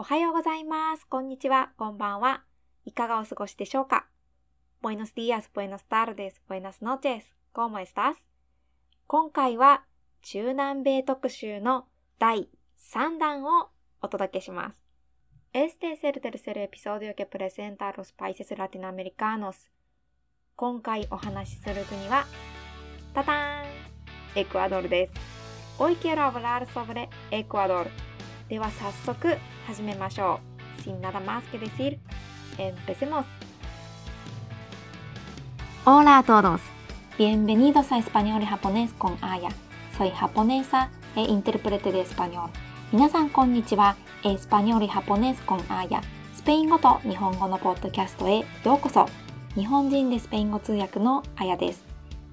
おはようございます。こんにちは。こんばんは。いかがお過ごしでしょうか Buenos días, buenas tardes, buenas noches. ¿Cómo estás? 今回は中南米特集の第3弾をお届けします。Este es el tercer episodio que presenta los países latinoamericanos. 今回お話しする国は、タターンエクアドルです。Hoy quiero hablar sobre Ecuador. では早速始めましょう。Sin nada más que decir, empecemos. Hola a todos. Bienvenidos a Español y Japonés con Aya. Soy japonesa e intérprete de español. 皆さんこんにちは。エスパニョル・ハポネス・コン・アーヤ。スペイン語と日本語のポッドキャストへようこそ。日本人でスペイン語通訳のあやです。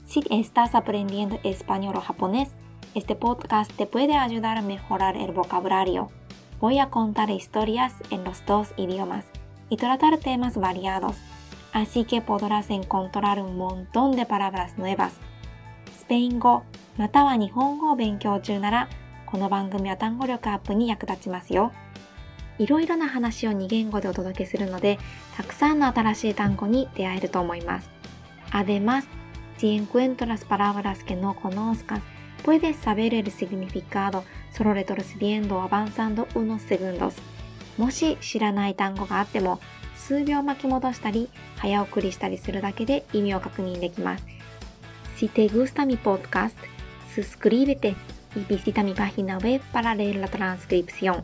Si estás aprendiendo español o japonés, este podcast te puede ayudar a mejorar el vocabulario. Voy a contar historias en los dos idiomas y tratar temas variados, así que podrás encontrar un montón de palabras nuevas. スペイン語または日本語を勉強中なら、この番組は単語力アップに役立ちますよ。いろいろな話を2言語でお届けするので、たくさんの新しい単語に出会えると思います。Además, si encuentras palabras que no conozcas, puedes saber el significado solo retrocediendo avanzando unos segundos もし知らない単語があっても数秒巻き戻したり早送りしたりするだけで意味を確認できます Si te gusta mi podcast, suscríbete y visita mi página web para leer la transcripción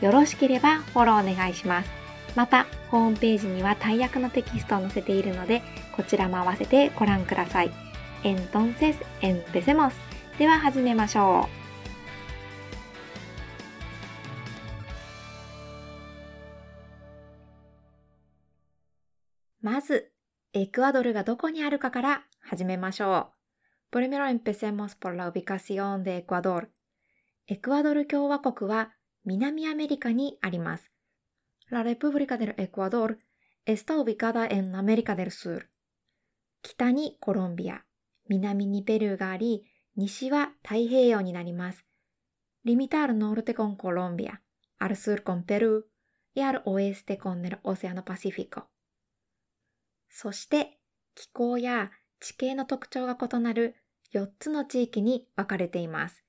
よろしければフォローお願いしますまたホームページには大役のテキストを載せているのでこちらも合わせてご覧ください Entonces, empecemos では始めましょう。まず、エクアドルがどこにあるかから始めましょう。Primero empecemos por la ubicación de Ecuador. エクアドル共和国は南アメリカにあります。La República del Ecuador está ubicada en América del Sur. 北にコロンビア、南にペルーがあり、西は太平洋になります。リミタールノルテコンコロンビア、アルスルコンペルー、エアルオエステコンネルオセアノパシフィコ。そして、気候や地形の特徴が異なる4つの地域に分かれています。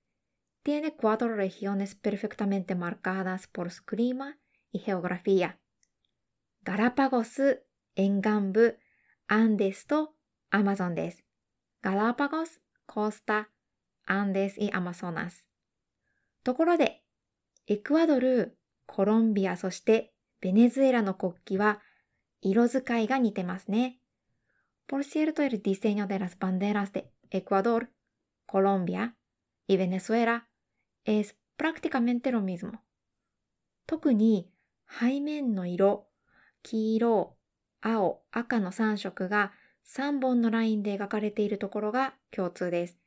Tiene cuatro regiones perfectamente marcadas por su clima 沿岸部、アンデスとアマゾンです。Galápagos, costa, アンデスイアマゾナス。ところで、エクアドル、コロンビア、そしてベネズエラの国旗は色使いが似てますね。ポルシエルトエルディセニョデラスバンデラスエクアドル、コロンビア、イベネスエラ、エプラクティカメンテロミズム。特に背面の色、黄色、青、赤の3色が3本のラインで描かれているところが共通です。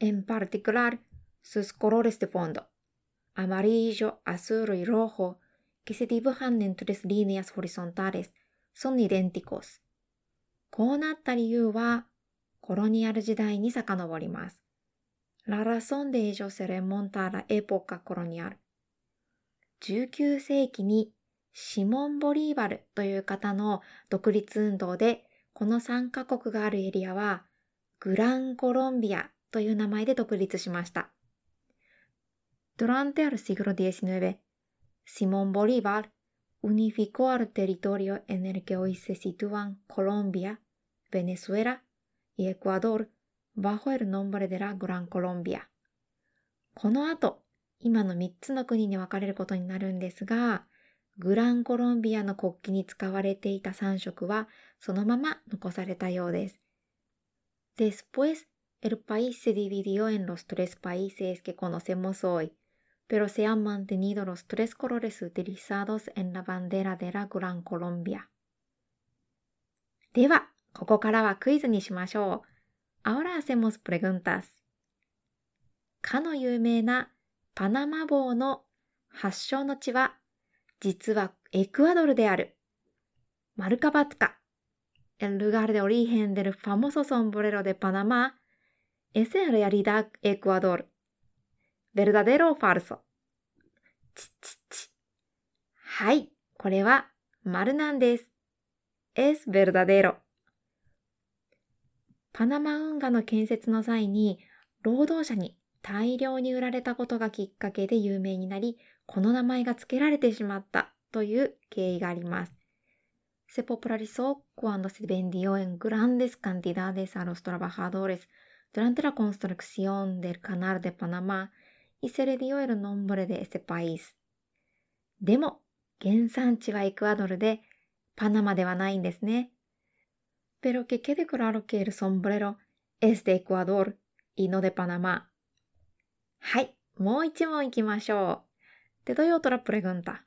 En particular sus colores de fondo, amarillo, azul y rojo, que se dibujan en tres líneas horizontales, son idénticos. こうなった理由は、コロニアル時代に遡ります。La razón de ello se remonta a la época colonial. 19世紀にシモン・ボリーバルという方の独立運動で、この3カ国があるエリアは、グランコロンビアという名前で独立しました。Durante el siglo XIX, Simón Bolívar unificó al territorio en el que hoy se sitúan Colombia, Venezuela y Ecuador bajo el nombre de la Gran Colombia. この後、今の3つの国に分かれることになるんですが、グランコロンビアの国旗に使われていた3色はそのまま残されたようです。Después El país se dividió en los tres países que conocemos hoy, pero se han mantenido los tres colores utilizados en la bandera de la Gran Colombia. では、ここからはクイズにしましょう。Ahora hacemos preguntas. かの有名なパナマ帽の発祥の地は、実はエクアドルである。マルカバツカ。El lugar de origen del famoso sombrero de Panamá es en realidad Ecuador. Verdadero はい、これは丸なんです。es verdadero。パナマ運河の建設の際に労働者に大量に売られたことがきっかけで有名になり、この名前が付けられてしまったという経緯があります。セポプラリソーコアンドセベンディオエングランデスカンティダデスアロストラバハドレス。Durante la construcción del Canal de Panamá y se le dio el nombre de ese país. でも、原産地はエクアドルで、パナマではないんですね。Pero que quede claro que el sombrero es de Ecuador y no de Panamá. はい、もう一問行きましょう。Te doy otra pregunta.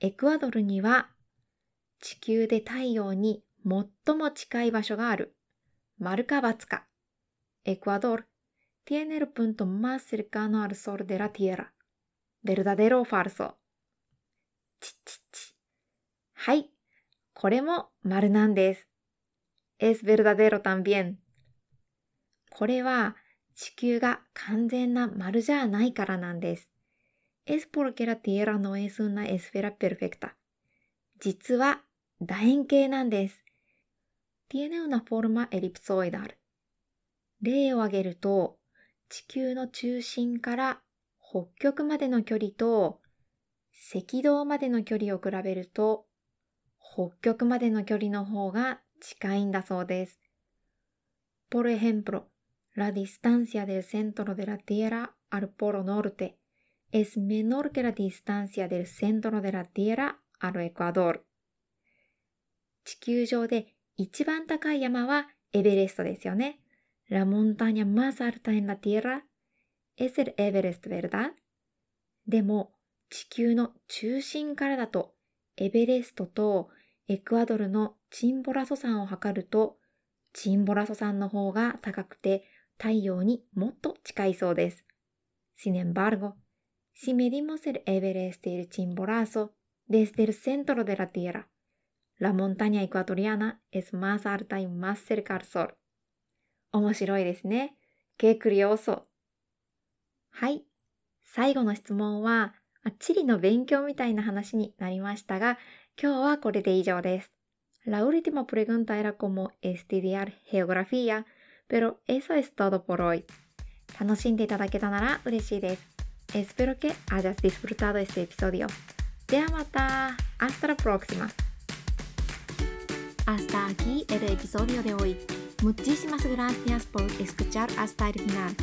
エクアドルには地球で太陽に最も近い場所がある。丸か×か。Ecuador tiene el punto más cercano al sol de la Tierra. ¿Verdadero o falso? ちちち。はい。これも丸なんです。Es verdadero también. これは地球が完全な丸じゃないからなんです。Es porque la Tierra no es una esfera perfecta. 実は楕円形なんです。tiene una forma elipsoidal。例を挙げると、地球の中心から北極までの距離と赤道までの距離を比べると、北極までの距離の方が近いんだそうです。Por ejemplo, la distancia del centro de la Tierra al Polo Norte es menor que la distancia del centro de la Tierra al Ecuador. 地球上で一番高い山はエベレストですよね。La montaña más alta en la Tierra es el Everest, ¿verdad? でも、地球の中心からだと、エベレストとエクアドルのチンボラソ山を測ると、チンボラソ山の方が高くて太陽にもっと近いそうです。Sin embargo, si medimos el Everest y el Chimborazo desde el centro de la Tierra, La montaña ecuatoriana es más alta y más cerca al sol. 面白いですね。Qué curioso. はい。最後の質問は、地理の勉強みたいな話になりましたが、今日はこれで以上です。La última pregunta era como estudiar geografía, pero eso es todo por hoy. 楽しんでいただけたなら嬉しいです。Espero que hayas disfrutado este episodio. ではまた !Hasta la próxima! Hasta aquí el episodio de hoy. Muchísimas gracias por escuchar hasta el final.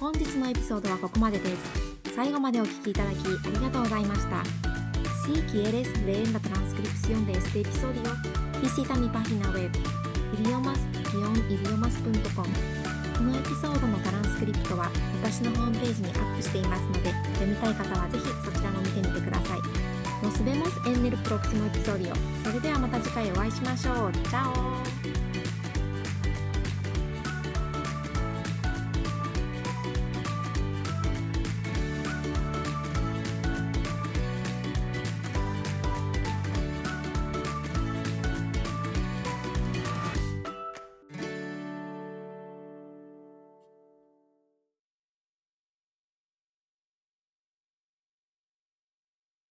本日のエピソードはここまでです。最後までお聞きいただきありがとうございました。Si quieres leer la transcripción de este episodio, visita mi página web idiomas-idiomas.com このエピソードのトランスクリプトは私のホームページにアップしていますので読みたい方はぜひそちらも見てみてください。Nos vemos en el próximo episodio. それではまた次回お会いしましょう。チャオ